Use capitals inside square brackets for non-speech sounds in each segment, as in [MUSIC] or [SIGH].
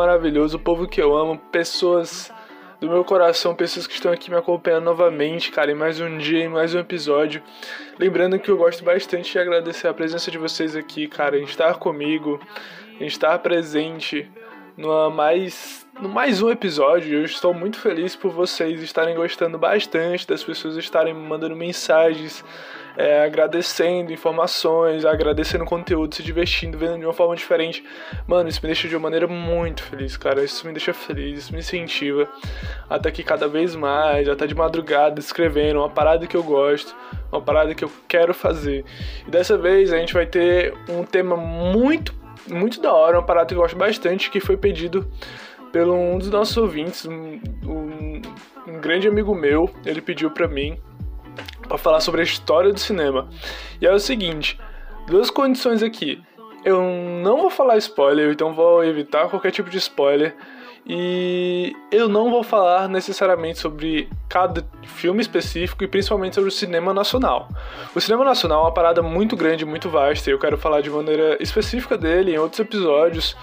Maravilhoso, povo que eu amo, pessoas do meu coração, pessoas que estão aqui me acompanhando novamente, cara, em mais um dia, em mais um episódio. Lembrando que eu gosto bastante de agradecer a presença de vocês aqui, cara, em estar comigo, em estar presente no mais, no mais um episódio. Eu estou muito feliz por vocês estarem gostando bastante, das pessoas estarem me mandando mensagens, é, agradecendo informações, agradecendo conteúdo, se divertindo, vendo de uma forma diferente. Mano, isso me deixa de uma maneira muito feliz, cara. Isso me deixa feliz, isso me incentiva até que cada vez mais, até de madrugada, escrevendo uma parada que eu gosto, uma parada que eu quero fazer. E dessa vez a gente vai ter um tema muito, muito da hora, uma parada que eu gosto bastante, que foi pedido pelo um dos nossos ouvintes, um, um, um grande amigo meu, ele pediu para mim para falar sobre a história do cinema. E é o seguinte, duas condições aqui. Eu não vou falar spoiler, então vou evitar qualquer tipo de spoiler. E eu não vou falar necessariamente sobre cada filme específico e principalmente sobre o cinema nacional. O cinema nacional é uma parada muito grande, muito vasta, e eu quero falar de maneira específica dele em outros episódios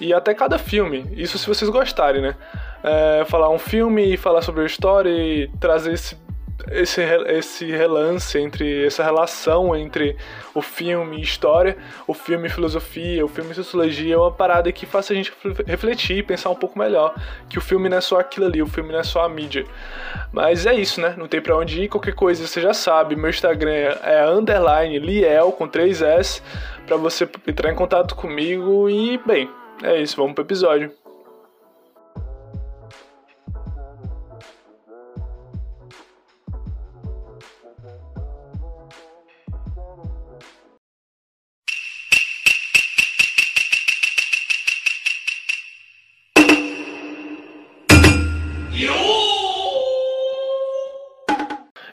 e até cada filme. Isso se vocês gostarem, né? É, falar um filme e falar sobre a história e trazer esse esse, esse relance entre essa relação entre o filme e história, o filme e filosofia, o filme e sociologia é uma parada que faz a gente refletir e pensar um pouco melhor que o filme não é só aquilo ali, o filme não é só a mídia. Mas é isso, né? Não tem para onde ir, qualquer coisa você já sabe. Meu Instagram é underline liel com 3 S para você entrar em contato comigo e bem, é isso, vamos pro episódio.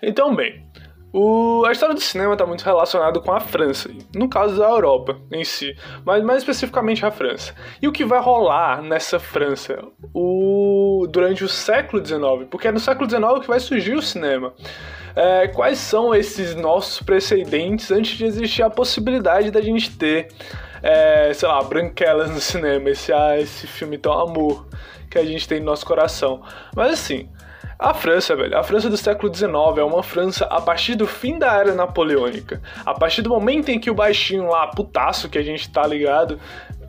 Então, bem, o, a história do cinema está muito relacionada com a França, no caso da Europa em si, mas mais especificamente a França. E o que vai rolar nessa França o, durante o século XIX? Porque é no século XIX que vai surgir o cinema. É, quais são esses nossos precedentes antes de existir a possibilidade da gente ter, é, sei lá, branquelas no cinema, esse, ah, esse filme tão amor que a gente tem no nosso coração. Mas assim, a França, velho, a França do século XIX é uma França a partir do fim da era napoleônica. A partir do momento em que o baixinho lá, putaço que a gente tá ligado,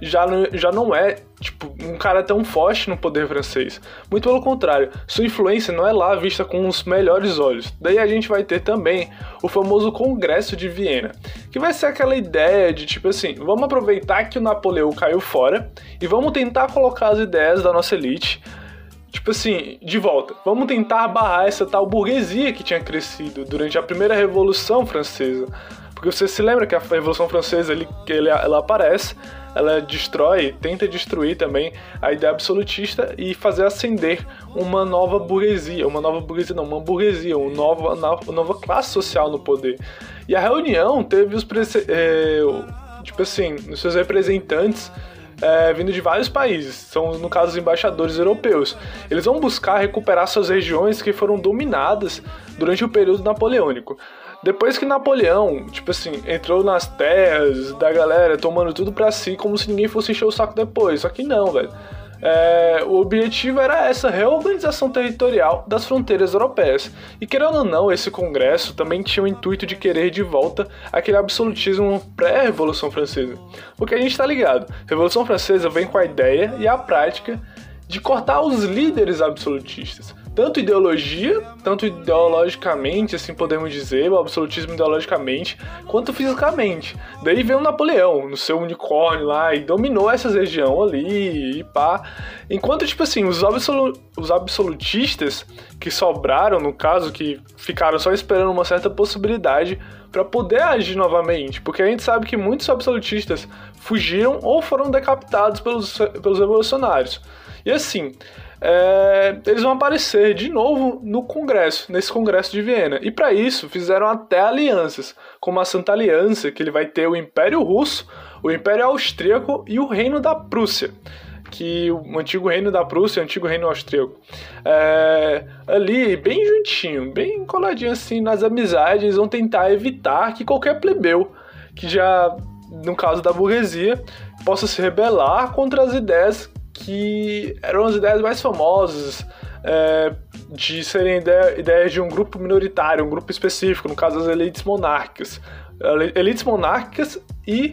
já não, já não é, tipo, um cara tão forte no poder francês. Muito pelo contrário, sua influência não é lá vista com os melhores olhos. Daí a gente vai ter também o famoso Congresso de Viena, que vai ser aquela ideia de, tipo assim, vamos aproveitar que o Napoleão caiu fora e vamos tentar colocar as ideias da nossa elite tipo assim, de volta. Vamos tentar barrar essa tal burguesia que tinha crescido durante a primeira Revolução Francesa. Porque você se lembra que a Revolução Francesa ele, ela aparece, ela destrói, tenta destruir também a ideia absolutista e fazer ascender uma nova burguesia, uma nova burguesia não, uma burguesia, uma nova, uma nova classe social no poder. E a reunião teve os é, tipo assim, os seus representantes é, vindo de vários países, são no caso os embaixadores europeus. Eles vão buscar recuperar suas regiões que foram dominadas durante o período napoleônico. Depois que Napoleão, tipo assim, entrou nas terras da galera, tomando tudo pra si, como se ninguém fosse encher o saco depois. Só que não, velho. É, o objetivo era essa reorganização territorial das fronteiras europeias. E querendo ou não, esse congresso também tinha o intuito de querer de volta aquele absolutismo pré-Revolução Francesa. Porque a gente tá ligado, Revolução Francesa vem com a ideia e a prática de cortar os líderes absolutistas tanto ideologia, tanto ideologicamente, assim podemos dizer, o absolutismo ideologicamente, quanto fisicamente. Daí veio o Napoleão, no seu unicórnio lá, e dominou essa região ali, e pá. Enquanto, tipo assim, os, absolu os absolutistas que sobraram, no caso, que ficaram só esperando uma certa possibilidade para poder agir novamente, porque a gente sabe que muitos absolutistas fugiram ou foram decapitados pelos, pelos revolucionários. E assim, é, eles vão aparecer de novo no Congresso, nesse Congresso de Viena. E para isso fizeram até alianças, como a Santa Aliança, que ele vai ter o Império Russo, o Império Austríaco e o Reino da Prússia. Que o antigo reino da Prússia e o antigo reino austríaco. É, ali, bem juntinho, bem coladinho assim nas amizades, vão tentar evitar que qualquer plebeu que já no caso da burguesia, possa se rebelar contra as ideias que eram as ideias mais famosas, é, de serem ideia, ideias de um grupo minoritário, um grupo específico, no caso das elites monárquicas. Elites monárquicas e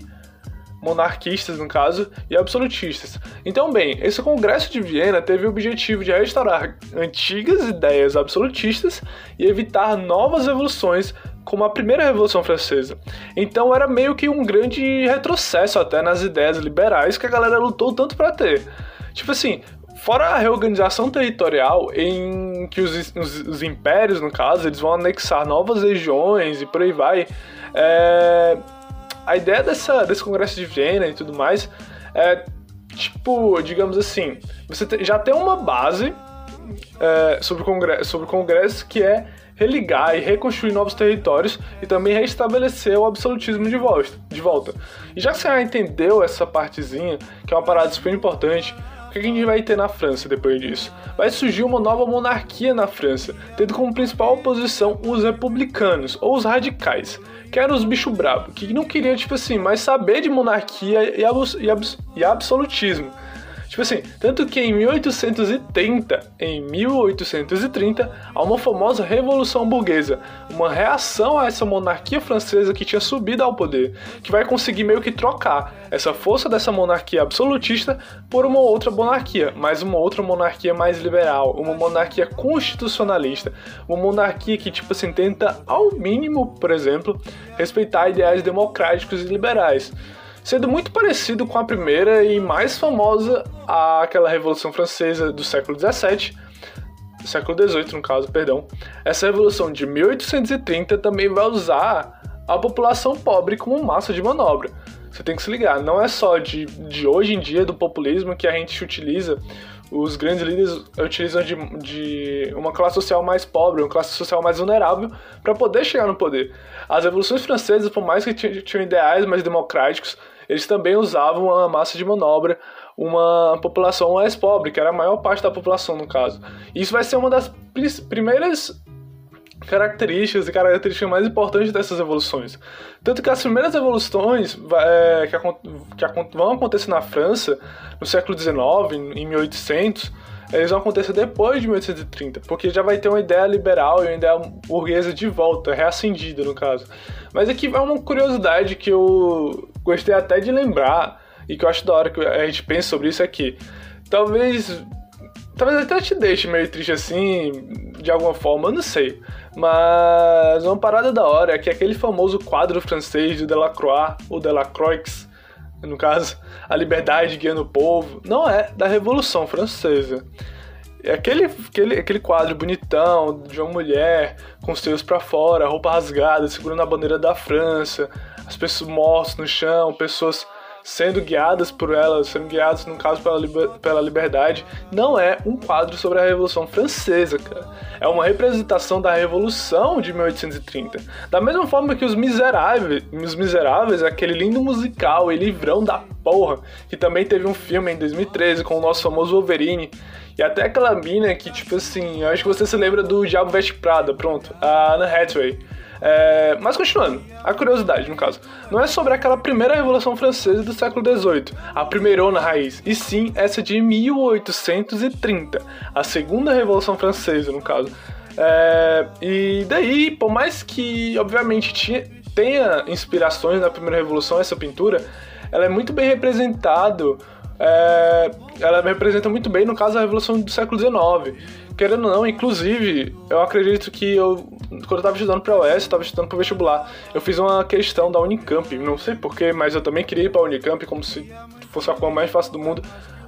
monarquistas, no caso, e absolutistas. Então, bem, esse Congresso de Viena teve o objetivo de restaurar antigas ideias absolutistas e evitar novas revoluções como a primeira Revolução Francesa. Então era meio que um grande retrocesso até nas ideias liberais que a galera lutou tanto para ter. Tipo assim, fora a reorganização territorial em que os, os, os, impérios, no caso, eles vão anexar novas regiões e por aí vai. É, a ideia dessa, desse congresso de Viena e tudo mais é tipo, digamos assim, você já tem uma base é, sobre, o congresso, sobre o congresso que é religar e reconstruir novos territórios e também restabelecer o absolutismo de volta. E já que você já entendeu essa partezinha, que é uma parada super importante, o que a gente vai ter na França depois disso? Vai surgir uma nova monarquia na França, tendo como principal oposição os republicanos, ou os radicais, que eram os bichos bravos, que não queriam, tipo assim, mais saber de monarquia e, abs e, abs e absolutismo Tipo assim, tanto que em 1830, em 1830, há uma famosa Revolução Burguesa, uma reação a essa monarquia francesa que tinha subido ao poder, que vai conseguir meio que trocar essa força dessa monarquia absolutista por uma outra monarquia, mas uma outra monarquia mais liberal, uma monarquia constitucionalista, uma monarquia que, tipo assim, tenta, ao mínimo, por exemplo, respeitar ideais democráticos e liberais sendo muito parecido com a primeira e mais famosa aquela Revolução Francesa do século XVII, século XVIII no caso, perdão. Essa revolução de 1830 também vai usar a população pobre como massa de manobra. Você tem que se ligar, não é só de, de hoje em dia do populismo que a gente utiliza, os grandes líderes utilizam de, de uma classe social mais pobre, uma classe social mais vulnerável, para poder chegar no poder. As revoluções francesas, por mais que tinham ideais mais democráticos, eles também usavam a massa de manobra, uma população mais pobre, que era a maior parte da população no caso. Isso vai ser uma das primeiras características e características mais importantes dessas evoluções. Tanto que as primeiras evoluções é, que, que, vão acontecer na França no século XIX, em 1800, eles vão acontecer depois de 1830, porque já vai ter uma ideia liberal e uma ideia burguesa de volta, reacendida no caso. Mas aqui é uma curiosidade que eu gostei até de lembrar e que eu acho da hora que a gente pensa sobre isso aqui. Talvez talvez até te deixe meio triste assim, de alguma forma, eu não sei. Mas uma parada da hora é que aquele famoso quadro francês de Delacroix, ou Delacroix, no caso, a liberdade guiando o povo, não é da Revolução Francesa. É aquele, aquele, aquele quadro bonitão de uma mulher com os seios para fora, roupa rasgada, segurando a bandeira da França, as pessoas mortas no chão, pessoas sendo guiadas por ela, sendo guiadas, no caso, pela, liber, pela liberdade, não é um quadro sobre a Revolução Francesa, cara. É uma representação da Revolução de 1830. Da mesma forma que Os Miseráveis, Os Miseráveis, aquele lindo musical e livrão da porra, que também teve um filme em 2013 com o nosso famoso Wolverine, e até aquela mina que, tipo assim, acho que você se lembra do Diabo Veste Prada, pronto, a Anna Hathaway. É, mas continuando, a curiosidade, no caso, não é sobre aquela primeira Revolução Francesa do século XVIII, a primeirona raiz, e sim essa de 1830, a segunda Revolução Francesa, no caso. É, e daí, por mais que, obviamente, tinha, tenha inspirações na primeira Revolução, essa pintura, ela é muito bem representado é, ela representa muito bem, no caso, a Revolução do século XIX. Querendo ou não, inclusive, eu acredito que eu, quando eu estava estudando para a UES, estava estudando para o vestibular, eu fiz uma questão da Unicamp, não sei porquê, mas eu também queria ir para a Unicamp como se fosse a coisa mais fácil do mundo,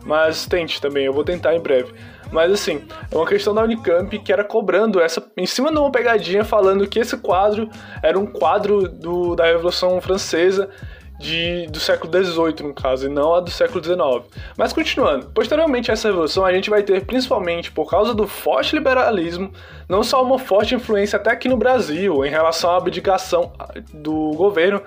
mas tente também, eu vou tentar em breve. Mas assim, é uma questão da Unicamp que era cobrando essa, em cima de uma pegadinha, falando que esse quadro era um quadro do, da Revolução Francesa de, do século XVIII, no caso, e não a do século XIX. Mas continuando, posteriormente a essa revolução, a gente vai ter, principalmente por causa do forte liberalismo, não só uma forte influência até aqui no Brasil, em relação à abdicação do governo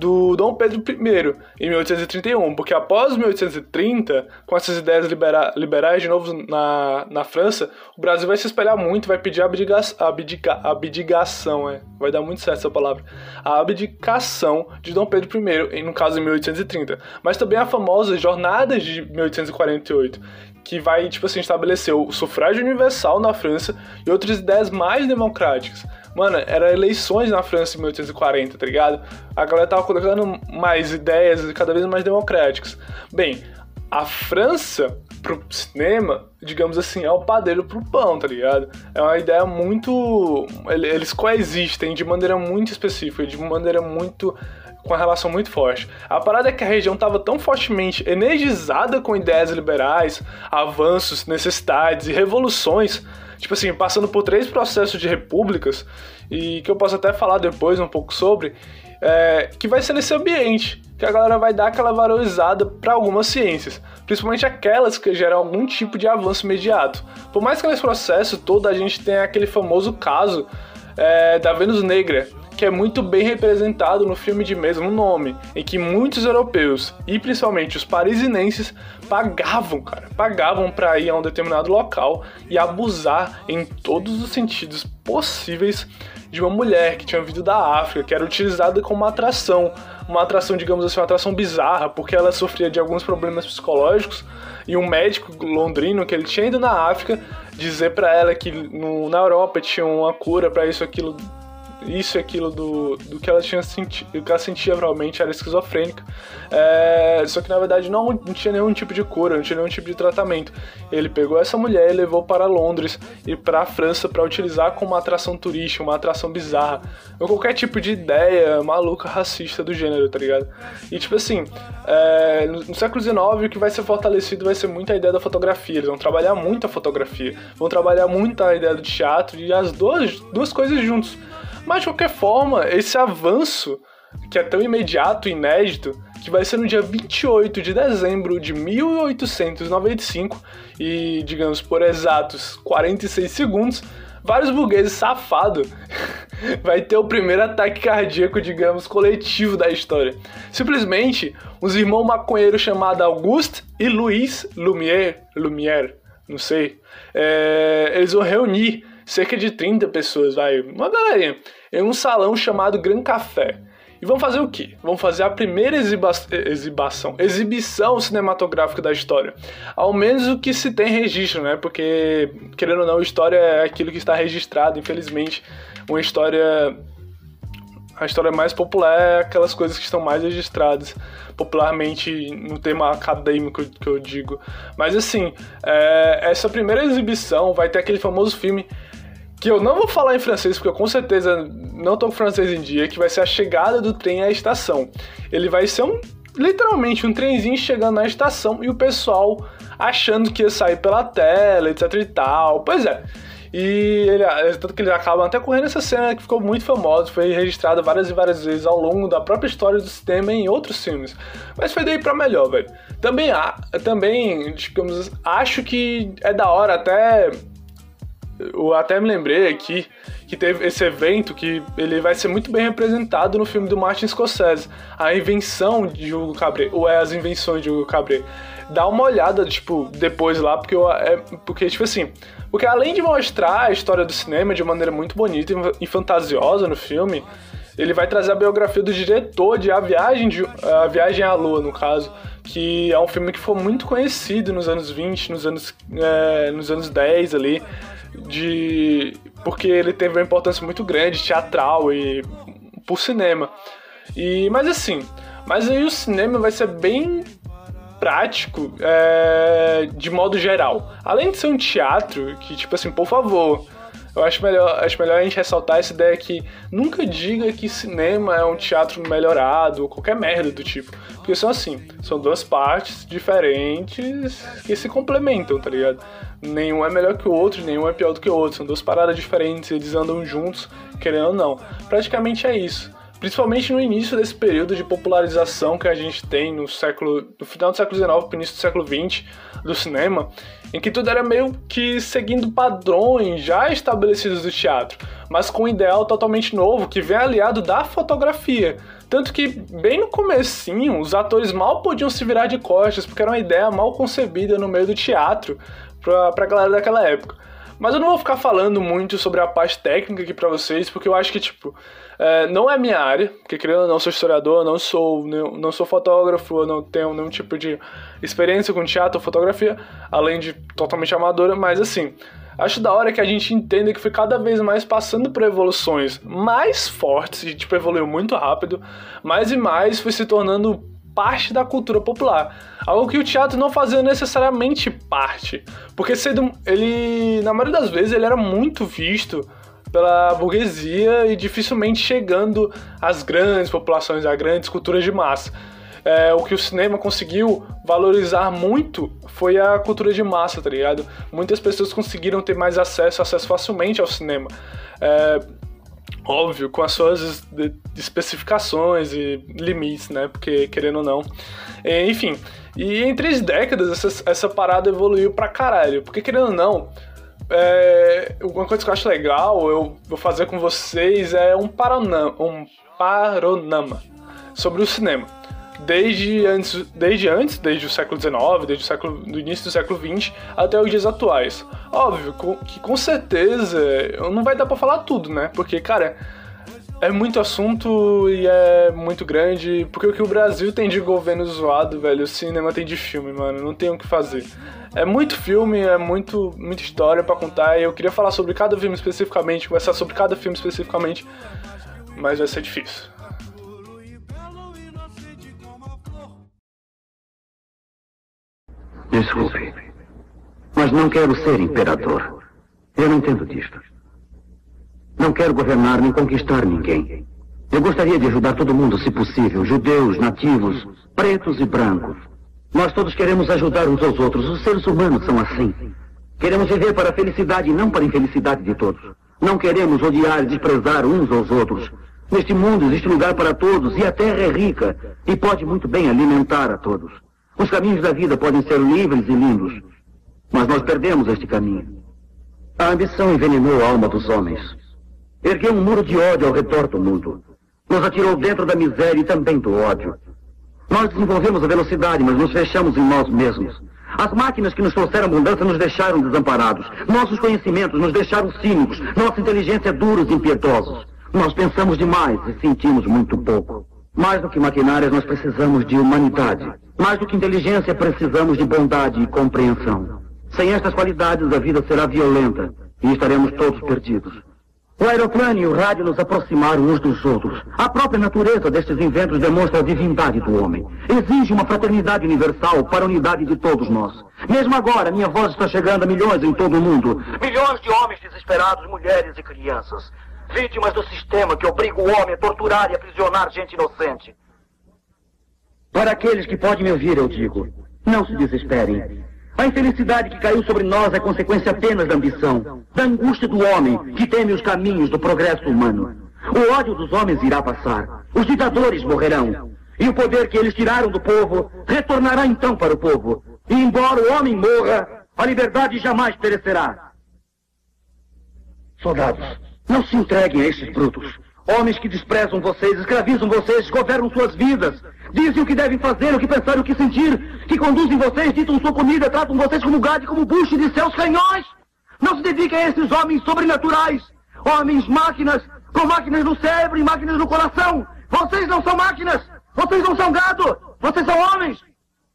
do Dom Pedro I, em 1831, porque após 1830, com essas ideias libera liberais de novo na, na França, o Brasil vai se espelhar muito, vai pedir abdiga abdica abdicação, é, vai dar muito certo essa palavra, a abdicação de Dom Pedro I, no caso em 1830, mas também a famosa Jornada de 1848, que vai, tipo assim, estabelecer o sufrágio universal na França e outras ideias mais democráticas. Mano, era eleições na França em 1840, tá ligado? A galera tava colocando mais ideias cada vez mais democráticas. Bem, a França pro cinema, digamos assim, é o padeiro pro pão, tá ligado? É uma ideia muito. Eles coexistem de maneira muito específica, de maneira muito. com uma relação muito forte. A parada é que a região estava tão fortemente energizada com ideias liberais, avanços, necessidades e revoluções tipo assim, passando por três processos de repúblicas, e que eu posso até falar depois um pouco sobre, é, que vai ser nesse ambiente, que a galera vai dar aquela valorizada para algumas ciências, principalmente aquelas que geram algum tipo de avanço imediato. Por mais que nesse processo todo a gente tenha aquele famoso caso é, da Vênus Negra, que é muito bem representado no filme de mesmo nome, em que muitos europeus e principalmente os parisinenses pagavam, cara, pagavam para ir a um determinado local e abusar em todos os sentidos possíveis de uma mulher que tinha vindo da África, que era utilizada como uma atração, uma atração, digamos assim, uma atração bizarra, porque ela sofria de alguns problemas psicológicos e um médico londrino que ele tinha ido na África dizer para ela que no, na Europa tinha uma cura para isso aquilo isso e aquilo do, do que ela tinha sentido, que ela sentia realmente era esquizofrênica. É, só que na verdade não, não tinha nenhum tipo de cura, não tinha nenhum tipo de tratamento. Ele pegou essa mulher e levou para Londres e para a França para utilizar como uma atração turística, uma atração bizarra, ou qualquer tipo de ideia maluca racista do gênero, tá ligado? E tipo assim, é, no, no século XIX o que vai ser fortalecido vai ser muito a ideia da fotografia. Eles vão trabalhar muito a fotografia, vão trabalhar muito a ideia do teatro e as duas, duas coisas juntos. Mas de qualquer forma, esse avanço, que é tão imediato e inédito, que vai ser no dia 28 de dezembro de 1895 e, digamos, por exatos 46 segundos, vários burgueses safados [LAUGHS] vai ter o primeiro ataque cardíaco, digamos, coletivo da história. Simplesmente, os irmãos maconheiros chamados Auguste e Louis Lumière, Lumière, não sei, é, eles vão reunir cerca de 30 pessoas, vai, uma galerinha, em um salão chamado Gran Café. E vão fazer o quê? Vão fazer a primeira exiba exibação, exibição cinematográfica da história. Ao menos o que se tem registro, né? Porque, querendo ou não, história é aquilo que está registrado, infelizmente. Uma história. A história mais popular é aquelas coisas que estão mais registradas popularmente no tema acadêmico que eu digo. Mas assim, é, essa primeira exibição vai ter aquele famoso filme que eu não vou falar em francês, porque eu com certeza não tô com francês em dia, que vai ser a chegada do trem à estação. Ele vai ser um literalmente um trenzinho chegando na estação e o pessoal achando que ia sair pela tela, etc e tal. Pois é. E ele, tanto que eles acabam até correndo essa cena que ficou muito famosa, foi registrada várias e várias vezes ao longo da própria história do cinema em outros filmes. Mas foi daí pra melhor, velho. Também também, digamos, acho que é da hora até eu até me lembrei aqui que teve esse evento que ele vai ser muito bem representado no filme do Martin Scorsese, a invenção de Hugo Cabret, ou é as invenções de Hugo Cabret. Dá uma olhada, tipo, depois lá, porque, eu, é, porque tipo assim, porque além de mostrar a história do cinema de maneira muito bonita e fantasiosa no filme, ele vai trazer a biografia do diretor de A Viagem, de, a Viagem à Lua, no caso, que é um filme que foi muito conhecido nos anos 20, nos anos, é, nos anos 10 ali, de porque ele teve uma importância muito grande teatral e por cinema. E mas assim, mas aí o cinema vai ser bem prático é, de modo geral. Além de ser um teatro que tipo assim, por favor, eu acho melhor, acho melhor a gente ressaltar essa ideia que nunca diga que cinema é um teatro melhorado ou qualquer merda do tipo. Porque são assim, são duas partes diferentes que se complementam, tá ligado? Nenhum é melhor que o outro, nenhum é pior do que o outro. São duas paradas diferentes, eles andam juntos, querendo ou não. Praticamente é isso. principalmente no início desse período de popularização que a gente tem no século, no final do século XIX, início do século XX do cinema, em que tudo era meio que seguindo padrões já estabelecidos do teatro, mas com um ideal totalmente novo que vem aliado da fotografia. Tanto que bem no comecinho, os atores mal podiam se virar de costas, porque era uma ideia mal concebida no meio do teatro pra, pra galera daquela época. Mas eu não vou ficar falando muito sobre a parte técnica aqui para vocês, porque eu acho que, tipo, é, não é minha área, porque querendo ou não, sou historiador, não sou, não, sou fotógrafo, não tenho nenhum tipo de experiência com teatro ou fotografia, além de totalmente amadora, mas assim, acho da hora que a gente entenda que foi cada vez mais passando por evoluções mais fortes, e tipo, evoluiu muito rápido, mais e mais foi se tornando parte da cultura popular. Algo que o teatro não fazia necessariamente parte. Porque sendo ele, na maioria das vezes, ele era muito visto pela burguesia e dificilmente chegando às grandes populações, às grandes culturas de massa. É, o que o cinema conseguiu valorizar muito foi a cultura de massa, tá ligado? Muitas pessoas conseguiram ter mais acesso, acesso facilmente ao cinema. É, óbvio, com as suas especificações e limites, né? Porque, querendo ou não. Enfim, e em três décadas essa, essa parada evoluiu pra caralho. Porque, querendo ou não, é, uma coisa que eu acho legal eu vou fazer com vocês é um, paranama, um sobre o cinema desde antes, desde antes, desde o século XIX, desde o século, do início do século XX até os dias atuais. Óbvio que com certeza não vai dar para falar tudo, né? Porque, cara, é muito assunto e é muito grande. Porque o que o Brasil tem de governo zoado, velho, o cinema tem de filme, mano. Não tem o que fazer. É muito filme, é muito, muita história para contar. E eu queria falar sobre cada filme especificamente, conversar sobre cada filme especificamente. Mas vai ser difícil. Desculpe, mas não quero ser imperador. Eu não entendo disto. Não quero governar nem conquistar ninguém. Eu gostaria de ajudar todo mundo, se possível, judeus, nativos, pretos e brancos. Nós todos queremos ajudar uns aos outros. Os seres humanos são assim. Queremos viver para a felicidade e não para a infelicidade de todos. Não queremos odiar e desprezar uns aos outros. Neste mundo existe lugar para todos e a terra é rica e pode muito bem alimentar a todos. Os caminhos da vida podem ser livres e lindos, mas nós perdemos este caminho. A ambição envenenou a alma dos homens. Ergueu um muro de ódio ao redor do mundo. Nos atirou dentro da miséria e também do ódio. Nós desenvolvemos a velocidade, mas nos fechamos em nós mesmos. As máquinas que nos trouxeram abundância nos deixaram desamparados. Nossos conhecimentos nos deixaram cínicos. Nossa inteligência duros e impiedosos. Nós pensamos demais e sentimos muito pouco. Mais do que maquinárias, nós precisamos de humanidade. Mais do que inteligência, precisamos de bondade e compreensão. Sem estas qualidades, a vida será violenta e estaremos todos perdidos. O aeroplano e o rádio nos aproximaram uns dos outros. A própria natureza destes inventos demonstra a divindade do homem. Exige uma fraternidade universal para a unidade de todos nós. Mesmo agora, minha voz está chegando a milhões em todo o mundo. Milhões de homens desesperados, mulheres e crianças. Vítimas do sistema que obriga o homem a torturar e aprisionar gente inocente. Para aqueles que podem me ouvir, eu digo: não se desesperem. A infelicidade que caiu sobre nós é consequência apenas da ambição, da angústia do homem que teme os caminhos do progresso humano. O ódio dos homens irá passar. Os ditadores morrerão. E o poder que eles tiraram do povo retornará então para o povo. E embora o homem morra, a liberdade jamais perecerá. Soldados, não se entreguem a esses brutos. Homens que desprezam vocês, escravizam vocês, governam suas vidas. Dizem o que devem fazer, o que pensar o que sentir. Que conduzem vocês, ditam sua comida, tratam vocês como gado e como bucho de seus canhões. Não se dediquem a esses homens sobrenaturais. Homens máquinas, com máquinas no cérebro e máquinas no coração. Vocês não são máquinas. Vocês não são gado. Vocês são homens.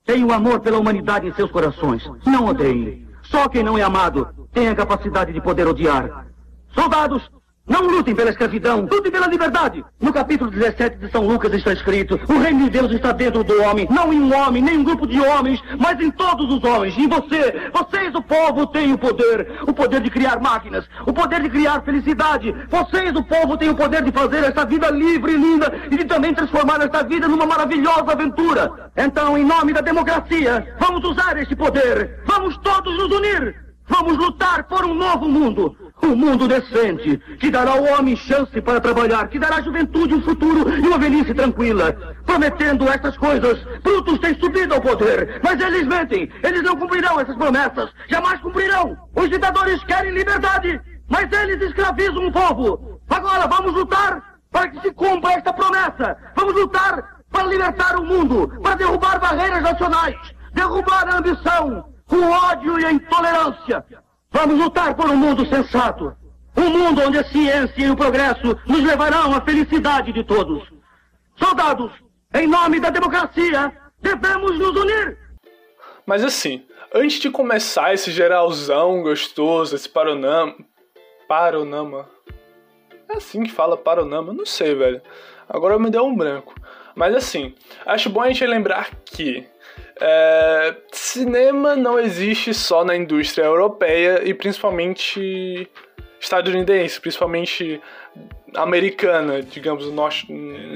Tenham amor pela humanidade em seus corações. Não odeiem. Só quem não é amado tem a capacidade de poder odiar. Soldados, não lutem pela escravidão, lutem pela liberdade. No capítulo 17 de São Lucas está escrito: O reino de Deus está dentro do homem, não em um homem, nem em um grupo de homens, mas em todos os homens. Em você, vocês, o povo, têm o poder: o poder de criar máquinas, o poder de criar felicidade. Vocês, o povo, têm o poder de fazer esta vida livre e linda e de também transformar esta vida numa maravilhosa aventura. Então, em nome da democracia, vamos usar este poder. Vamos todos nos unir. Vamos lutar por um novo mundo. Um mundo decente, que dará ao homem chance para trabalhar, que dará à juventude um futuro e uma velhice tranquila. Prometendo estas coisas, Brutus tem subido ao poder, mas eles mentem. Eles não cumprirão essas promessas, jamais cumprirão. Os ditadores querem liberdade, mas eles escravizam o povo. Agora vamos lutar para que se cumpra esta promessa. Vamos lutar para libertar o mundo, para derrubar barreiras nacionais, derrubar a ambição, o ódio e a intolerância. Vamos lutar por um mundo sensato. Um mundo onde a ciência e o progresso nos levarão à felicidade de todos. Soldados, em nome da democracia, devemos nos unir. Mas assim, antes de começar esse geralzão gostoso, esse paronama. Paronama? É assim que fala paronama? Não sei, velho. Agora me deu um branco. Mas assim, acho bom a gente lembrar que é, cinema não existe só na indústria europeia e principalmente estadunidense, principalmente americana, digamos, do norte,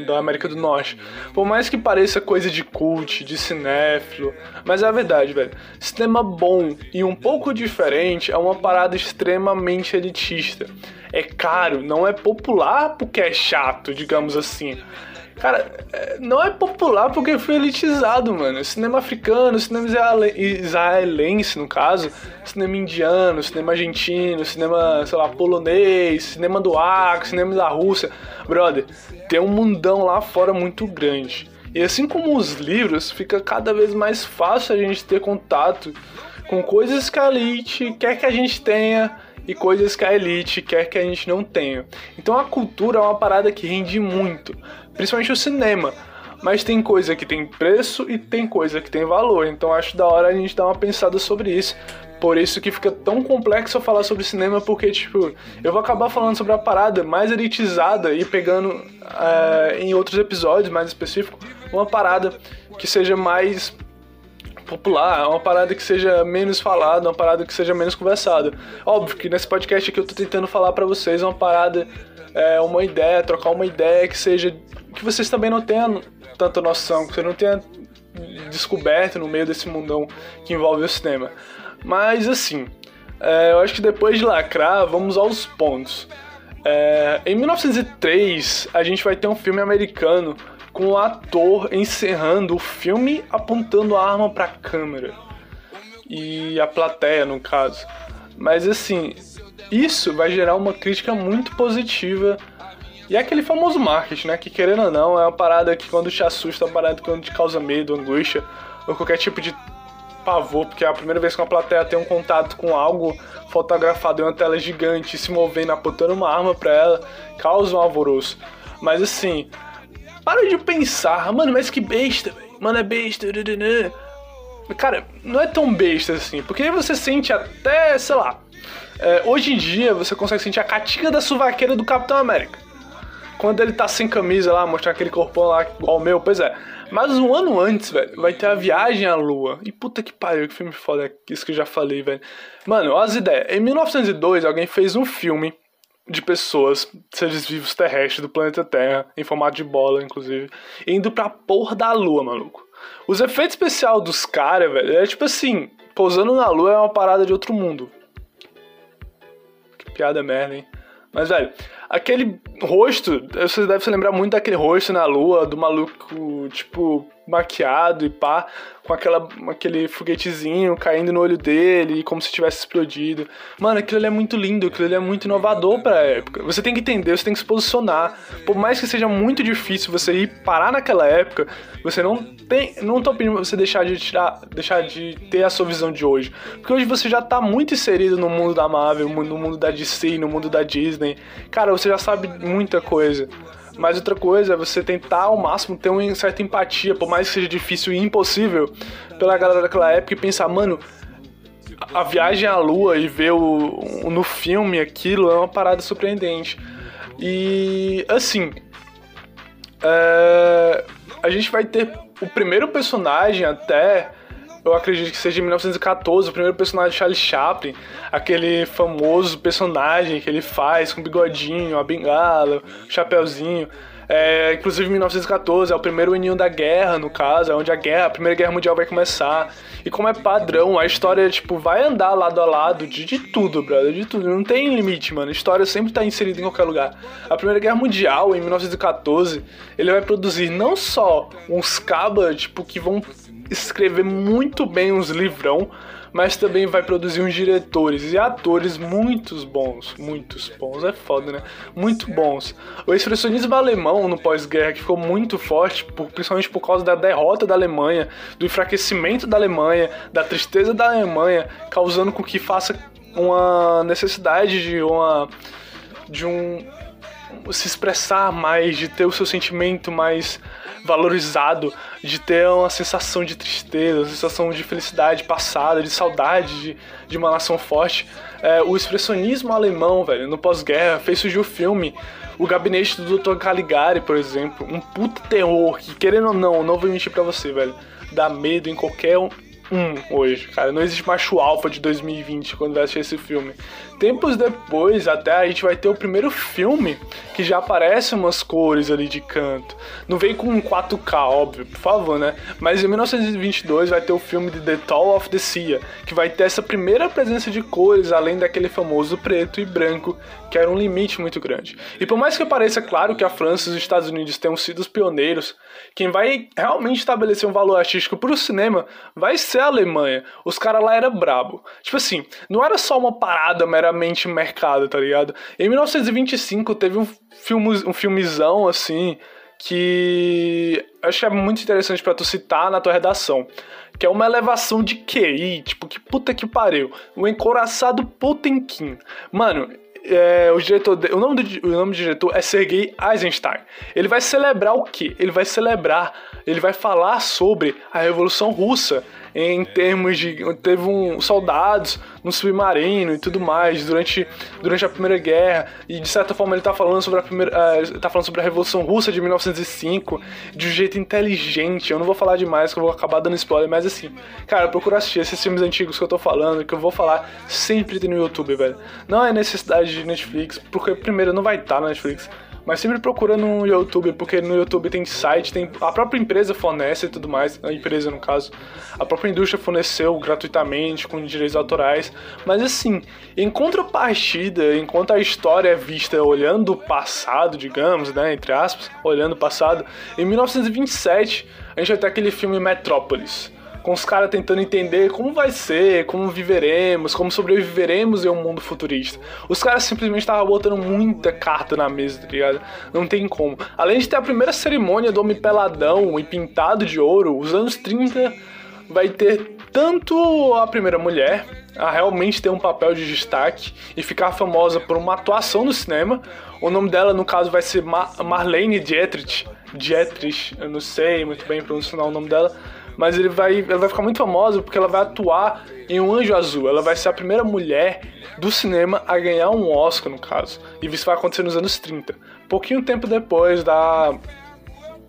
da América do Norte. Por mais que pareça coisa de cult, de cinéfilo, mas é a verdade, velho. Cinema bom e um pouco diferente é uma parada extremamente elitista. É caro, não é popular porque é chato, digamos assim. Cara, é, não é popular porque foi elitizado, mano. Cinema africano, cinema israelense, no caso, cinema indiano, cinema argentino, cinema, sei lá, polonês, cinema do Acre, cinema da Rússia. Brother, tem um mundão lá fora muito grande. E assim como os livros, fica cada vez mais fácil a gente ter contato com coisas que a elite quer que a gente tenha e coisas que a elite quer que a gente não tenha. Então a cultura é uma parada que rende muito principalmente o cinema. Mas tem coisa que tem preço e tem coisa que tem valor. Então acho da hora a gente dar uma pensada sobre isso. Por isso que fica tão complexo eu falar sobre cinema, porque, tipo, eu vou acabar falando sobre a parada mais elitizada e pegando é, em outros episódios mais específicos uma parada que seja mais popular, uma parada que seja menos falada, uma parada que seja menos conversada. Óbvio que nesse podcast aqui eu tô tentando falar para vocês uma parada, é, uma ideia, trocar uma ideia que seja que vocês também não tenham tanta noção, que você não tenha descoberto no meio desse mundão que envolve o cinema. Mas assim, é, eu acho que depois de lacrar, vamos aos pontos. É, em 1903, a gente vai ter um filme americano com o ator encerrando o filme apontando a arma para a câmera e a plateia, no caso. Mas assim, isso vai gerar uma crítica muito positiva e é aquele famoso marketing, né? Que querendo ou não, é uma parada que quando te assusta, é uma parada que quando te causa medo, angústia, ou qualquer tipo de pavor, porque é a primeira vez que uma plateia tem um contato com algo fotografado em uma tela gigante, se movendo, apontando uma arma pra ela, causa um alvoroço. Mas assim, para de pensar, mano, mas que besta, velho. Mano, é besta. Cara, não é tão besta assim, porque aí você sente até, sei lá. É, hoje em dia você consegue sentir a catinga da suvaqueira do Capitão América quando ele tá sem camisa lá, mostrar aquele corpão lá igual o meu, pois é. Mas um ano antes, velho, vai ter a viagem à lua. E puta que pariu, que filme foda é isso que eu já falei, velho. Mano, olha as ideias. Em 1902, alguém fez um filme de pessoas, seres vivos terrestres do planeta Terra, em formato de bola, inclusive, indo pra porra da lua, maluco. Os efeitos especiais dos caras, velho, é tipo assim, pousando na lua é uma parada de outro mundo. Que piada merda, hein? Mas, velho, aquele rosto, você deve se lembrar muito daquele rosto na lua, do maluco, tipo, maquiado e pá, com aquela, aquele foguetezinho caindo no olho dele, como se tivesse explodido. Mano, aquilo ali é muito lindo, aquilo ali é muito inovador pra época. Você tem que entender, você tem que se posicionar. Por mais que seja muito difícil você ir parar naquela época, você não tem. Não tô pedindo pra você deixar de tirar. deixar de ter a sua visão de hoje. Porque hoje você já tá muito inserido no mundo da Marvel, no mundo da DC, no mundo da Disney. Cara, você já sabe muita coisa. Mas outra coisa é você tentar ao máximo ter uma certa empatia, por mais que seja difícil e impossível, pela galera daquela época e pensar, mano, a viagem à lua e ver o, no filme aquilo é uma parada surpreendente. E assim, é, a gente vai ter o primeiro personagem até eu acredito que seja em 1914, o primeiro personagem de Charlie Chaplin, aquele famoso personagem que ele faz com bigodinho, a bengala, o chapéuzinho. É, inclusive 1914 é o primeiro aninho da guerra, no caso, é onde a guerra, a Primeira Guerra Mundial vai começar. E como é padrão, a história, tipo, vai andar lado a lado de, de tudo, brother, de tudo. Não tem limite, mano. A história sempre tá inserida em qualquer lugar. A Primeira Guerra Mundial, em 1914, ele vai produzir não só uns cabas, tipo, que vão escrever muito bem uns livrão, mas também vai produzir uns diretores e atores muitos bons, muitos bons, é foda, né? Muito bons. O expressionismo alemão no pós-guerra que ficou muito forte, principalmente por causa da derrota da Alemanha, do enfraquecimento da Alemanha, da tristeza da Alemanha, causando com que faça uma necessidade de uma de um se expressar mais, de ter o seu sentimento mais valorizado, de ter uma sensação de tristeza, uma sensação de felicidade passada, de saudade de, de uma nação forte. É, o expressionismo alemão, velho, no pós-guerra, fez surgir o filme O Gabinete do Dr. Caligari, por exemplo. Um puto terror que, querendo ou não, não vou mentir pra você, velho, dá medo em qualquer um hoje, cara. Não existe macho alfa de 2020 quando vai assistir esse filme. Tempos depois, até a gente vai ter o primeiro filme que já aparece umas cores ali de canto. Não vem com 4K, óbvio, por favor, né? Mas em 1922 vai ter o filme de The Tall of the Sea, que vai ter essa primeira presença de cores, além daquele famoso preto e branco, que era um limite muito grande. E por mais que pareça claro que a França e os Estados Unidos tenham sido os pioneiros, quem vai realmente estabelecer um valor artístico pro cinema vai ser a Alemanha. Os caras lá eram brabo. Tipo assim, não era só uma parada mera meramente mercado, tá ligado? Em 1925 teve um, filme, um filmezão assim que acho que é muito interessante para tu citar na tua redação, que é uma elevação de QI, tipo, que puta que pariu. O encoraçado Potemkin. Mano, é, o diretor, de, o, nome do, o nome do diretor é Sergei Eisenstein. Ele vai celebrar o quê? Ele vai celebrar, ele vai falar sobre a Revolução Russa em termos de teve um soldados no submarino e tudo mais durante, durante a Primeira Guerra e de certa forma ele está falando sobre a primeira uh, tá falando sobre a Revolução Russa de 1905 de um jeito inteligente. Eu não vou falar demais que eu vou acabar dando spoiler, mas assim, cara, procura assistir esses filmes antigos que eu tô falando, que eu vou falar sempre no YouTube, velho. Não é necessidade de Netflix, porque primeiro não vai estar tá na Netflix. Mas sempre procura no YouTube, porque no YouTube tem site, tem a própria empresa fornece e tudo mais, a empresa no caso. A própria indústria forneceu gratuitamente, com direitos autorais. Mas assim, em contrapartida, enquanto a história é vista olhando o passado, digamos, né, entre aspas, olhando o passado, em 1927 a gente vai ter aquele filme Metrópolis com os caras tentando entender como vai ser, como viveremos, como sobreviveremos em um mundo futurista. Os caras simplesmente estavam botando muita carta na mesa, tá ligado? Não tem como. Além de ter a primeira cerimônia do homem peladão e pintado de ouro, os anos 30 vai ter tanto a primeira mulher a realmente ter um papel de destaque e ficar famosa por uma atuação no cinema. O nome dela, no caso, vai ser Mar Marlene Dietrich. Dietrich, eu não sei muito bem pronunciar o nome dela mas ele vai, ela vai ficar muito famosa porque ela vai atuar em Um Anjo Azul. Ela vai ser a primeira mulher do cinema a ganhar um Oscar, no caso. E isso vai acontecer nos anos 30. Pouquinho tempo depois da,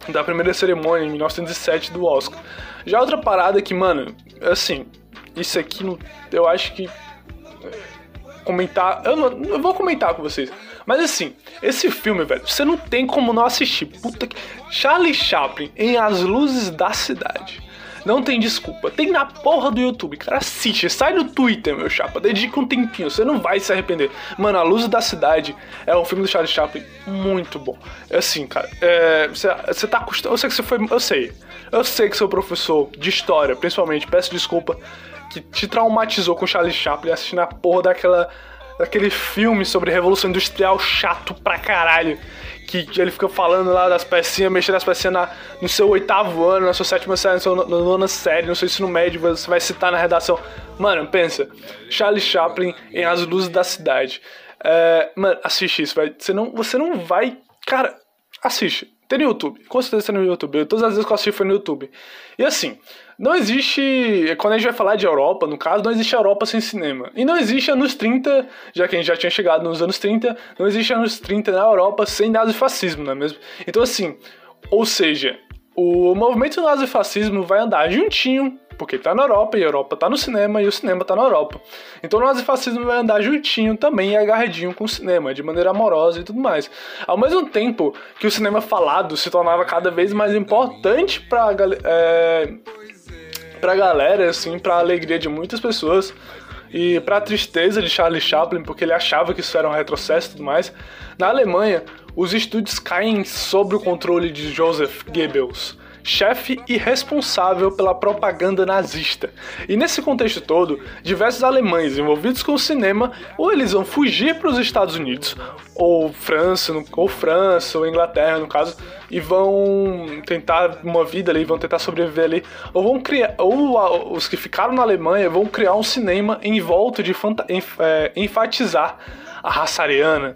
da primeira cerimônia, em 1907, do Oscar. Já outra parada que, mano, assim, isso aqui eu acho que comentar. Eu, não, eu vou comentar com vocês. Mas assim, esse filme, velho, você não tem como não assistir. Puta que. Charlie Chaplin em As Luzes da Cidade. Não tem desculpa. Tem na porra do YouTube, cara. Assiste, sai do Twitter, meu chapa. Dedica um tempinho, você não vai se arrepender. Mano, A Luz da Cidade é um filme do Charlie Chaplin muito bom. É assim, cara. É, você, você tá acostumado. Eu sei que você foi. Eu sei. Eu sei que seu professor de história, principalmente, peço desculpa, que te traumatizou com Charlie Chaplin assistindo a porra daquela. daquele filme sobre Revolução Industrial chato pra caralho que ele fica falando lá das pecinhas, mexendo as pecinhas na, no seu oitavo ano, na sua sétima série, na sua nona série, no seu ensino médio, você vai citar na redação. Mano, pensa, Charlie Chaplin em As Luzes da Cidade. É, mano, assiste isso, vai. Você não, você não vai. Cara, assiste. Tem no YouTube. Com certeza tem no YouTube. Todas as vezes que eu assisti foi no YouTube. E assim, não existe. Quando a gente vai falar de Europa, no caso, não existe Europa sem cinema. E não existe anos 30, já que a gente já tinha chegado nos anos 30, não existe anos 30 na Europa sem nazifascismo, não é mesmo? Então, assim, ou seja, o movimento nazifascismo vai andar juntinho porque tá na Europa e a Europa tá no cinema e o cinema tá na Europa. Então o nazifascismo vai andar juntinho também e agarradinho com o cinema, de maneira amorosa e tudo mais. Ao mesmo tempo que o cinema falado se tornava cada vez mais importante pra, é, pra galera, assim, pra alegria de muitas pessoas e pra tristeza de Charlie Chaplin, porque ele achava que isso era um retrocesso e tudo mais, na Alemanha, os estúdios caem sob o controle de Joseph Goebbels, chefe e responsável pela propaganda nazista. E nesse contexto todo, diversos alemães envolvidos com o cinema ou eles vão fugir para os Estados Unidos, ou França, ou França, ou Inglaterra, no caso, e vão tentar uma vida ali, vão tentar sobreviver ali, ou vão criar, ou os que ficaram na Alemanha vão criar um cinema em volta de é, enfatizar a raça ariana,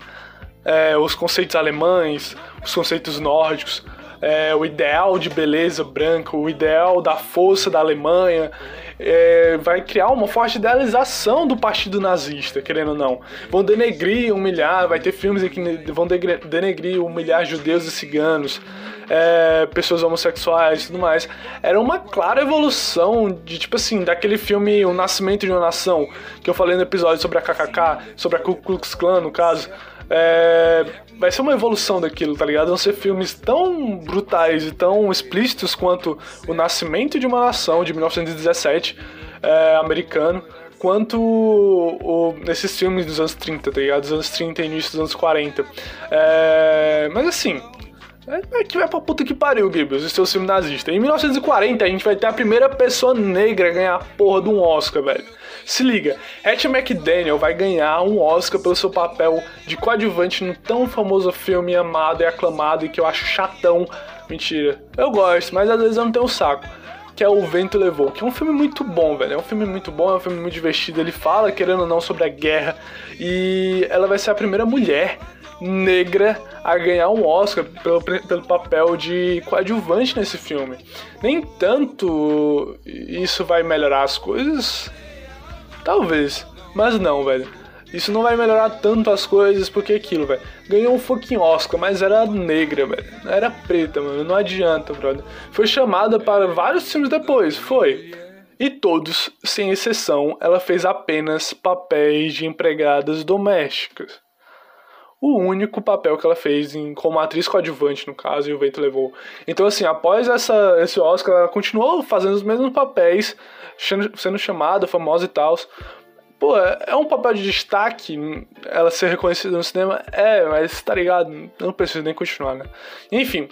é, os conceitos alemães, os conceitos nórdicos, é, o ideal de beleza branca, o ideal da força da Alemanha, é, vai criar uma forte idealização do partido nazista, querendo ou não. Vão denegrir, humilhar, vai ter filmes que vão denegrir, humilhar judeus e ciganos, é, pessoas homossexuais e tudo mais. Era uma clara evolução de, tipo assim, daquele filme O Nascimento de uma Nação, que eu falei no episódio sobre a KKK, sobre a Ku Klux Klan, no caso. É, vai ser uma evolução daquilo, tá ligado? Vão ser filmes tão brutais e tão explícitos quanto O Nascimento de uma Nação, de 1917, é, americano, quanto o, esses filmes dos anos 30, tá ligado? Dos anos 30 e início dos anos 40. É, mas assim, é que vai pra puta que pariu, Gibbs, e seu filme nazista. Em 1940, a gente vai ter a primeira pessoa negra a ganhar a porra de um Oscar, velho. Se liga, Hattie McDaniel vai ganhar um Oscar pelo seu papel de coadjuvante no tão famoso filme amado e aclamado e que eu acho chatão. Mentira, eu gosto, mas às vezes eu não tenho saco. Que é O Vento Levou, que é um filme muito bom, velho. É um filme muito bom, é um filme muito divertido. Ele fala, querendo ou não, sobre a guerra. E ela vai ser a primeira mulher negra a ganhar um Oscar pelo, pelo papel de coadjuvante nesse filme. Nem tanto isso vai melhorar as coisas, Talvez. Mas não, velho. Isso não vai melhorar tanto as coisas, porque aquilo, velho. Ganhou um fucking Oscar, mas era negra, velho. Era preta, mano. Não adianta, brother. Foi chamada para vários filmes depois, foi. E todos, sem exceção, ela fez apenas papéis de empregadas domésticas. O único papel que ela fez em, como atriz coadjuvante, no caso, e o vento levou. Então, assim, após essa, esse Oscar, ela continuou fazendo os mesmos papéis sendo chamada, famosa e tal. Pô, é, é um papel de destaque ela ser reconhecida no cinema? É, mas tá ligado? Não preciso nem continuar, né? Enfim,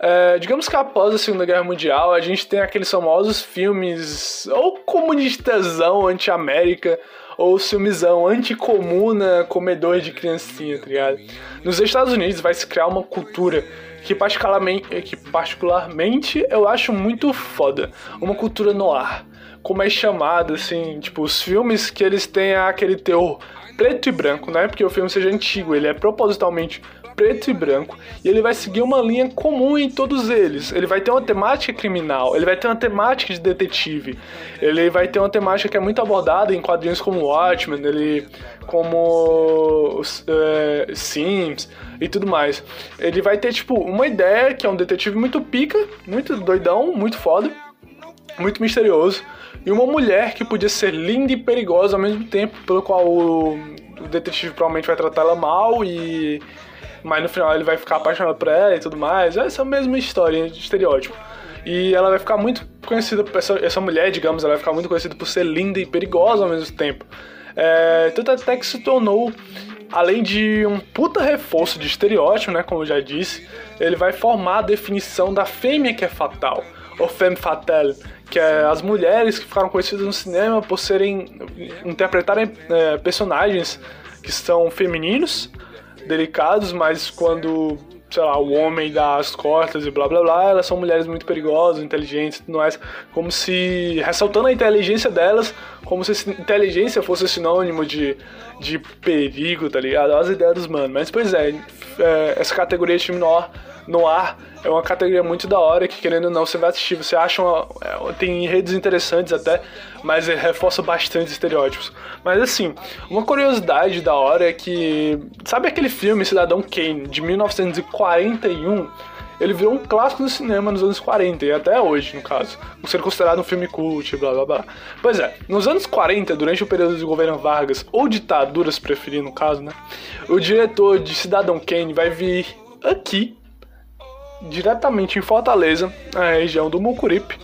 é, digamos que após a Segunda Guerra Mundial, a gente tem aqueles famosos filmes ou comunistazão anti-América, ou filmezão anticomuna, comedor de criancinha, tá ligado? Nos Estados Unidos vai se criar uma cultura que particularmente, que particularmente eu acho muito foda. Uma cultura no ar como é chamado, assim, tipo, os filmes que eles têm aquele teor preto e branco, não é porque o filme seja antigo, ele é propositalmente preto e branco, e ele vai seguir uma linha comum em todos eles. Ele vai ter uma temática criminal, ele vai ter uma temática de detetive, ele vai ter uma temática que é muito abordada em quadrinhos como Watchmen, ele como é, Sims e tudo mais. Ele vai ter tipo uma ideia que é um detetive muito pica, muito doidão, muito foda, muito misterioso e uma mulher que podia ser linda e perigosa ao mesmo tempo, pelo qual o, o detetive provavelmente vai tratar ela mal e mas no final ele vai ficar apaixonado por ela e tudo mais. Essa é a mesma história de estereótipo. E ela vai ficar muito conhecida, essa, essa mulher, digamos, ela vai ficar muito conhecida por ser linda e perigosa ao mesmo tempo. É, tanto até que se tornou, além de um puta reforço de estereótipo, né, como eu já disse, ele vai formar a definição da fêmea que é fatal, ou femme fatale, que é as mulheres que ficaram conhecidas no cinema por serem interpretarem é, personagens que são femininos, delicados, mas quando sei lá, o homem dá as costas e blá blá blá, elas são mulheres muito perigosas, inteligentes e tudo mais, como se, ressaltando a inteligência delas, como se inteligência fosse sinônimo de, de perigo, tá ligado? As ideias dos mano. Mas, pois é, é essa categoria de filme no ar é uma categoria muito da hora que, querendo ou não, você vai assistir. Você acha. Uma, é, tem redes interessantes até, mas reforça bastante estereótipos. Mas assim, uma curiosidade da hora é que. Sabe aquele filme Cidadão Kane, de 1941? Ele virou um clássico do cinema nos anos 40 e até hoje, no caso, por ser considerado um filme cult, blá blá blá. Pois é, nos anos 40, durante o período do governo Vargas, ou ditadura se preferir no caso, né? O diretor de Cidadão Kane vai vir aqui, diretamente em Fortaleza, na região do Mucuripe,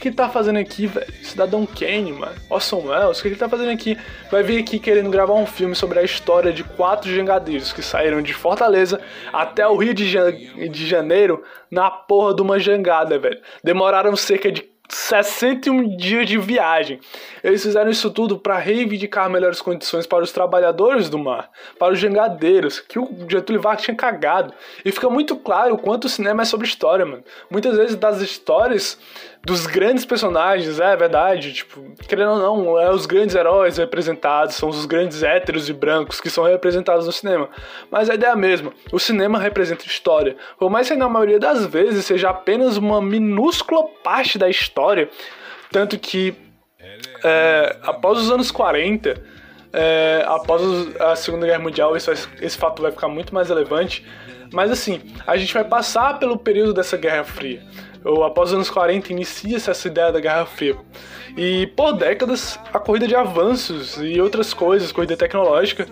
que ele tá fazendo aqui, velho? Cidadão Kane, mano. Orson Welles, o que ele tá fazendo aqui? Vai vir aqui querendo gravar um filme sobre a história de quatro jangadeiros que saíram de Fortaleza até o Rio de, Jan de Janeiro na porra de uma jangada, velho. Demoraram cerca de 61 dias de viagem. Eles fizeram isso tudo para reivindicar melhores condições para os trabalhadores do mar, para os jangadeiros, que o Getúlio Vargas tinha cagado. E fica muito claro o quanto o cinema é sobre história, mano. Muitas vezes das histórias dos grandes personagens, é verdade, tipo, querendo ou não, é os grandes heróis representados, são os grandes héteros e brancos que são representados no cinema. Mas a ideia é a mesma, o cinema representa história. Por mais que na maioria das vezes seja apenas uma minúscula parte da história, tanto que é, após os anos 40, é, após a Segunda Guerra Mundial, esse, esse fato vai ficar muito mais relevante. Mas assim, a gente vai passar pelo período dessa Guerra Fria ou após os anos 40 inicia-se essa ideia da Guerra Fria. E por décadas, a corrida de avanços e outras coisas, corrida tecnológica,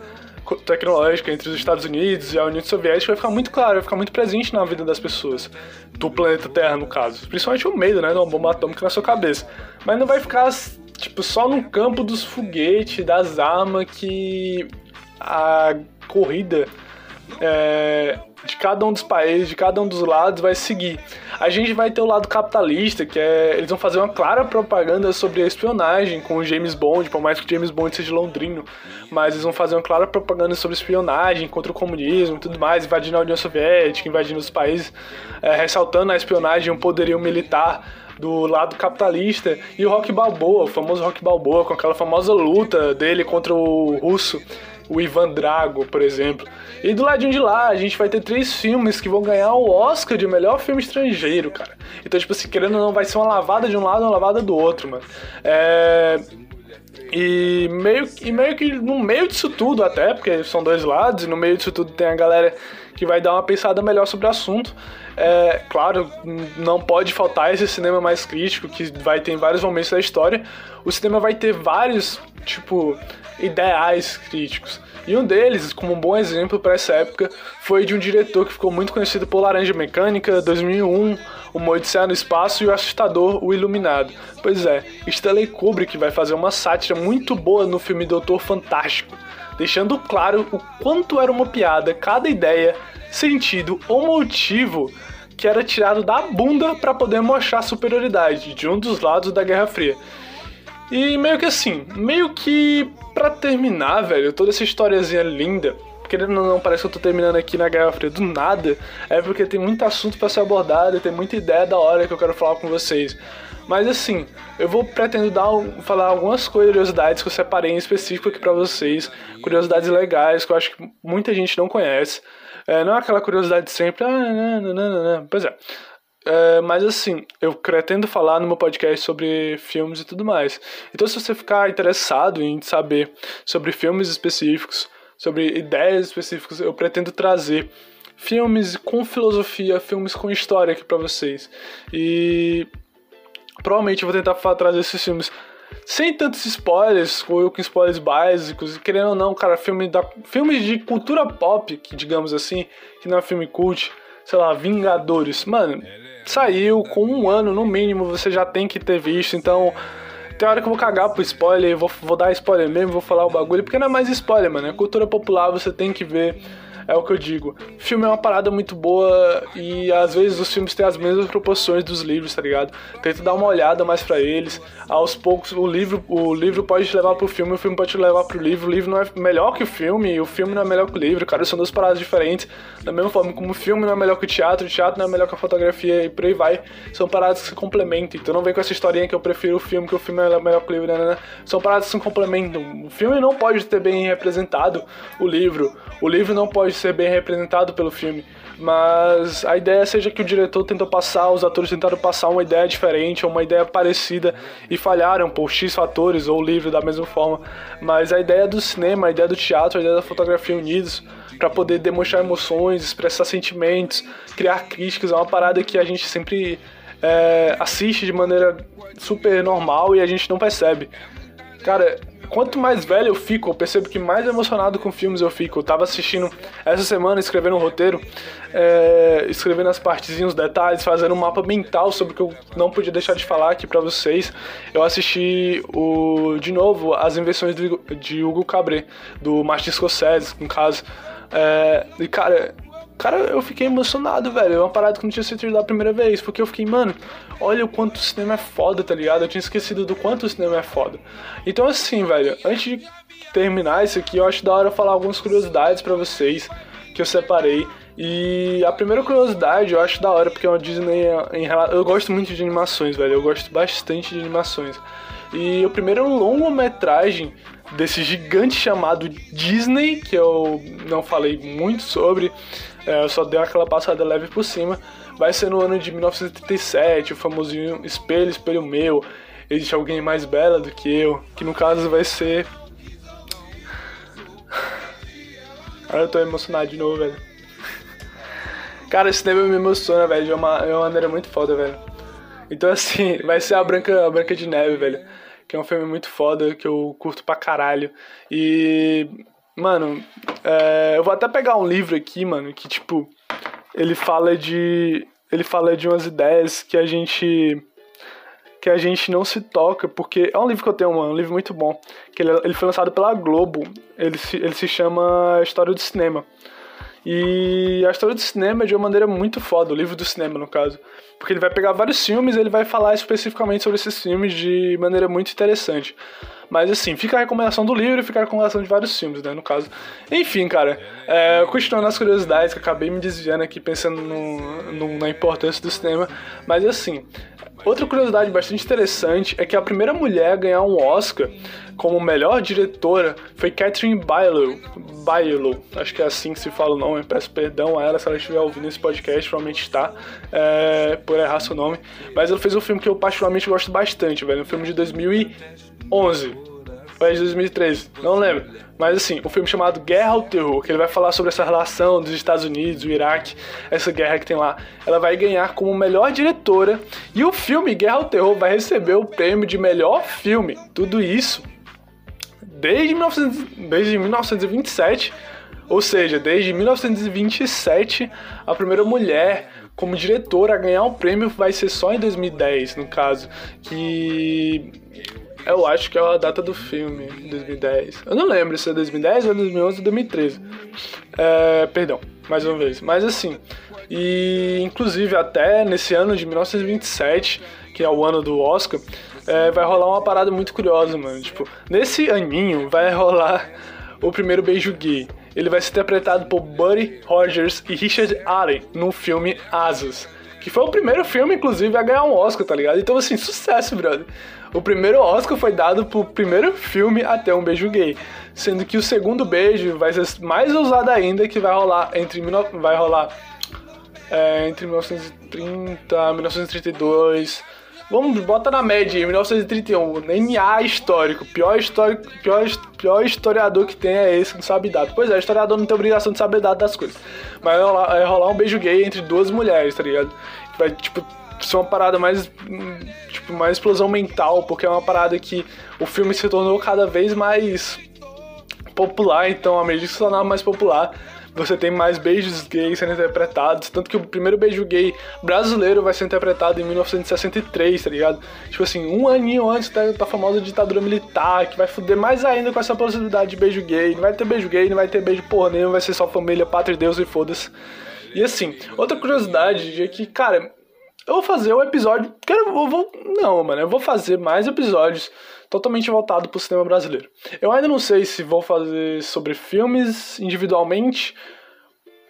tecnológica entre os Estados Unidos e a União Soviética vai ficar muito claro, vai ficar muito presente na vida das pessoas, do planeta Terra, no caso. Principalmente o medo, né, de uma bomba atômica na sua cabeça. Mas não vai ficar, tipo, só no campo dos foguetes, das armas, que a corrida é, de cada um dos países, de cada um dos lados vai seguir. A gente vai ter o lado capitalista, que é eles vão fazer uma clara propaganda sobre a espionagem com o James Bond, por mais que o James Bond seja londrino, mas eles vão fazer uma clara propaganda sobre espionagem contra o comunismo e tudo mais, invadindo a União Soviética, invadindo os países, é, ressaltando a espionagem o poderio militar do lado capitalista e o Rock Balboa, o famoso Rock Balboa, com aquela famosa luta dele contra o russo o Ivan Drago, por exemplo. E do ladinho de lá, a gente vai ter três filmes que vão ganhar o Oscar de melhor filme estrangeiro, cara. Então, tipo assim, querendo ou não, vai ser uma lavada de um lado e uma lavada do outro, mano. É. E meio, e meio que no meio disso tudo, até, porque são dois lados, e no meio disso tudo tem a galera que vai dar uma pensada melhor sobre o assunto. É, claro, não pode faltar esse cinema mais crítico, que vai ter em vários momentos da história. O cinema vai ter vários, tipo, ideais críticos. E um deles, como um bom exemplo para essa época, foi de um diretor que ficou muito conhecido por Laranja Mecânica, 2001, O Odisseia no Espaço e O Assustador, O Iluminado. Pois é, Stanley Kubrick vai fazer uma sátira muito boa no filme Doutor Fantástico, deixando claro o quanto era uma piada cada ideia, sentido ou motivo que era tirado da bunda para poder mostrar a superioridade de um dos lados da Guerra Fria. E meio que assim, meio que para terminar, velho, toda essa historiazinha linda, querendo ou não, parece que eu tô terminando aqui na Guerra Fria do nada, é porque tem muito assunto para ser abordado e tem muita ideia da hora que eu quero falar com vocês. Mas assim, eu vou pretendo dar, falar algumas curiosidades que eu separei em específico aqui para vocês, curiosidades legais que eu acho que muita gente não conhece. É, não é aquela curiosidade sempre, ah, não, não, não, não. Pois é. É, mas assim, eu pretendo falar no meu podcast sobre filmes e tudo mais. Então, se você ficar interessado em saber sobre filmes específicos, sobre ideias específicas, eu pretendo trazer filmes com filosofia, filmes com história aqui para vocês. E provavelmente eu vou tentar trazer esses filmes sem tantos spoilers, ou com spoilers básicos, querendo ou não, cara, filme da, filmes de cultura pop, que digamos assim, que não é filme cult, sei lá, Vingadores. Mano, saiu com um ano no mínimo, você já tem que ter visto, então. Tem hora que eu vou cagar pro spoiler, vou, vou dar spoiler mesmo, vou falar o bagulho, porque não é mais spoiler, mano. É cultura popular, você tem que ver é o que eu digo. Filme é uma parada muito boa e às vezes os filmes têm as mesmas proporções dos livros, tá ligado? Tenta dar uma olhada mais para eles. Aos poucos, o livro, o livro pode te levar pro filme, o filme pode te levar pro livro. O livro não é melhor que o filme, o filme não é melhor que o livro, cara. São duas paradas diferentes. Da mesma forma como o filme não é melhor que o teatro, o teatro não é melhor que a fotografia e por aí vai. São paradas que se complementam. Então não vem com essa historinha que eu prefiro o filme, que o filme é melhor que o livro, né? né, né. São paradas que se complementam. O filme não pode ter bem representado o livro. O livro não pode ser bem representado pelo filme. mas a ideia seja que o diretor tentou passar, os atores tentaram passar uma ideia diferente, ou uma ideia parecida e falharam por X fatores, ou o livro da mesma forma. Mas a ideia do cinema, a ideia do teatro, a ideia da fotografia unidos para poder demonstrar emoções, expressar sentimentos, criar críticas, é uma parada que a gente sempre é, assiste de maneira super normal e a gente não percebe. Cara, quanto mais velho eu fico, eu percebo que mais emocionado com filmes eu fico. Eu tava assistindo essa semana, escrevendo um roteiro, é, escrevendo as partezinhas, os detalhes, fazendo um mapa mental sobre o que eu não podia deixar de falar aqui para vocês. Eu assisti o, de novo as invenções de Hugo Cabret, do Martin Scorsese, no caso. É, e cara, Cara, eu fiquei emocionado, velho. É uma parada que não tinha sentido da primeira vez. Porque eu fiquei, mano, olha o quanto o cinema é foda, tá ligado? Eu tinha esquecido do quanto o cinema é foda. Então, assim, velho, antes de terminar isso aqui, eu acho da hora falar algumas curiosidades para vocês que eu separei. E a primeira curiosidade eu acho da hora, porque é uma Disney em Eu gosto muito de animações, velho. Eu gosto bastante de animações. E o primeiro longa-metragem desse gigante chamado Disney, que eu não falei muito sobre, é, eu só dei aquela passada leve por cima. Vai ser no ano de 1937, o famosinho Espelho, Espelho Meu. Existe alguém mais bela do que eu, que no caso vai ser. Agora eu tô emocionado de novo, velho. Cara, esse tema me emociona, velho, de uma, de uma maneira muito foda, velho. Então, assim, [LAUGHS] vai ser a Branca, a Branca de Neve, velho que é um filme muito foda, que eu curto pra caralho. E, mano, é, eu vou até pegar um livro aqui, mano, que, tipo, ele fala de. Ele fala de umas ideias que a gente. Que a gente não se toca, porque é um livro que eu tenho, mano, um livro muito bom. Que ele, ele foi lançado pela Globo. Ele se, ele se chama História do Cinema. E a história do cinema é de uma maneira muito foda, o livro do cinema, no caso. Porque ele vai pegar vários filmes e ele vai falar especificamente sobre esses filmes de maneira muito interessante. Mas assim, fica a recomendação do livro e fica a recomendação de vários filmes, né, no caso. Enfim, cara, é, continuando as curiosidades, que acabei me desviando aqui pensando no, no, na importância do cinema. Mas assim, Outra curiosidade bastante interessante é que a primeira mulher a ganhar um Oscar como melhor diretora foi Catherine Bigelow. Bigelow, acho que é assim que se fala o nome. Peço perdão a ela se ela estiver ouvindo esse podcast, provavelmente está, é, por errar seu nome. Mas ela fez um filme que eu particularmente gosto bastante, velho. Um filme de 2011 é de 2013, não lembro. Mas assim, o um filme chamado Guerra ao Terror, que ele vai falar sobre essa relação dos Estados Unidos, o Iraque, essa guerra que tem lá. Ela vai ganhar como melhor diretora e o filme Guerra ao Terror vai receber o prêmio de melhor filme. Tudo isso desde, 1900, desde 1927, ou seja, desde 1927, a primeira mulher como diretora a ganhar o prêmio vai ser só em 2010, no caso, que eu acho que é a data do filme, 2010. Eu não lembro se é 2010 ou 2011 ou 2013. É, perdão, mais uma vez. Mas assim, e inclusive até nesse ano de 1927, que é o ano do Oscar, é, vai rolar uma parada muito curiosa, mano. Tipo, nesse aninho vai rolar o primeiro beijo gay. Ele vai ser interpretado por Buddy Rogers e Richard Allen no filme Asas. Que foi o primeiro filme, inclusive, a ganhar um Oscar, tá ligado? Então, assim, sucesso, brother. O primeiro Oscar foi dado pro primeiro filme até um beijo gay, sendo que o segundo beijo vai ser mais ousado ainda, que vai rolar entre vai rolar é, entre 1930 e 1932. Vamos, bota na média, 1931, NA histórico. Pior, histórico, pior, pior historiador que tem é esse que não sabe data. Pois é, historiador não tem obrigação de saber data das coisas. Mas vai rolar, rolar um beijo gay entre duas mulheres, tá ligado? Vai, tipo, ser uma parada mais tipo mais explosão mental porque é uma parada que o filme se tornou cada vez mais popular então à medida que se tornava mais popular você tem mais beijos gays sendo interpretados tanto que o primeiro beijo gay brasileiro vai ser interpretado em 1963 tá ligado tipo assim um aninho antes da, da famosa ditadura militar que vai fuder mais ainda com essa possibilidade de beijo gay não vai ter beijo gay não vai ter beijo porra nenhum vai ser só família pátria Deus e foda-se e assim, outra curiosidade é que, cara, eu vou fazer um episódio. Quero, eu vou, não, mano, eu vou fazer mais episódios totalmente voltado pro cinema brasileiro. Eu ainda não sei se vou fazer sobre filmes individualmente,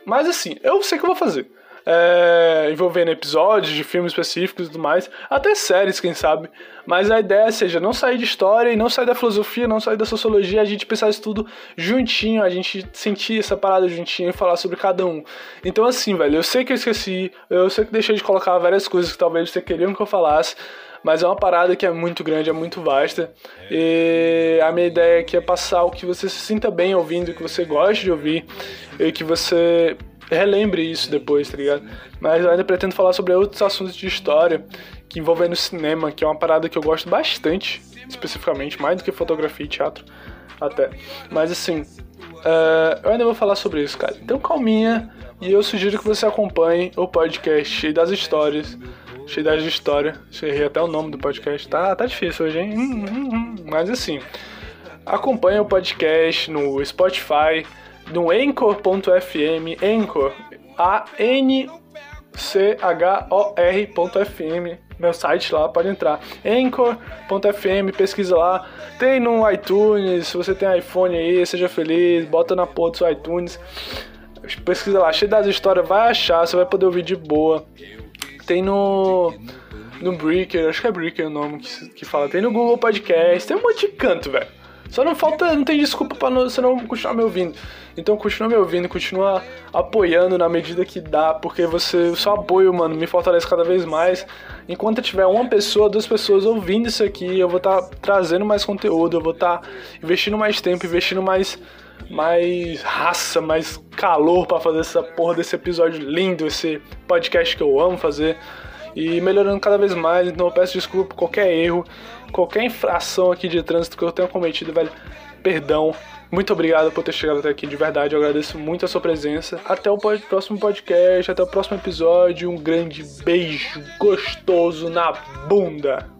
mas assim, eu sei que eu vou fazer. é, envolvendo episódios de filmes específicos e tudo mais, até séries, quem sabe. Mas a ideia seja não sair de história e não sair da filosofia, não sair da sociologia, a gente pensar isso tudo juntinho, a gente sentir essa parada juntinho e falar sobre cada um. Então, assim, velho, eu sei que eu esqueci, eu sei que deixei de colocar várias coisas que talvez você queriam que eu falasse. Mas é uma parada que é muito grande, é muito vasta. E a minha ideia aqui é passar o que você se sinta bem ouvindo, que você goste de ouvir e que você relembre isso depois, tá ligado? Mas eu ainda pretendo falar sobre outros assuntos de história que envolvem no cinema, que é uma parada que eu gosto bastante, especificamente, mais do que fotografia e teatro, até. Mas assim, uh, eu ainda vou falar sobre isso, cara. Então calminha e eu sugiro que você acompanhe o podcast das histórias cheio de história. Errei até o nome do podcast. Tá, tá difícil hoje, hein? Hum, hum, hum. Mas assim, acompanha o podcast no Spotify, no Anchor.fm, Anchor, A-N-C-H-O-R.fm, meu site lá, pode entrar. Anchor.fm, pesquisa lá. Tem no iTunes, se você tem iPhone aí, seja feliz, bota na porra do seu iTunes. Pesquisa lá, cheio das histórias, vai achar, você vai poder ouvir de boa. Tem no. No Breaker, acho que é Breaker o nome que, que fala. Tem no Google Podcast, tem um monte de canto, velho. Só não falta, não tem desculpa pra não, você não continuar me ouvindo. Então continua me ouvindo, continua apoiando na medida que dá, porque você, o seu apoio, mano, me fortalece cada vez mais. Enquanto tiver uma pessoa, duas pessoas ouvindo isso aqui, eu vou estar tá trazendo mais conteúdo, eu vou estar tá investindo mais tempo, investindo mais mais raça, mais calor para fazer essa porra desse episódio lindo, esse podcast que eu amo fazer e melhorando cada vez mais. Então eu peço desculpa por qualquer erro, qualquer infração aqui de trânsito que eu tenha cometido, velho. Perdão. Muito obrigado por ter chegado até aqui, de verdade. Eu agradeço muito a sua presença. Até o próximo podcast, até o próximo episódio. Um grande beijo gostoso na bunda.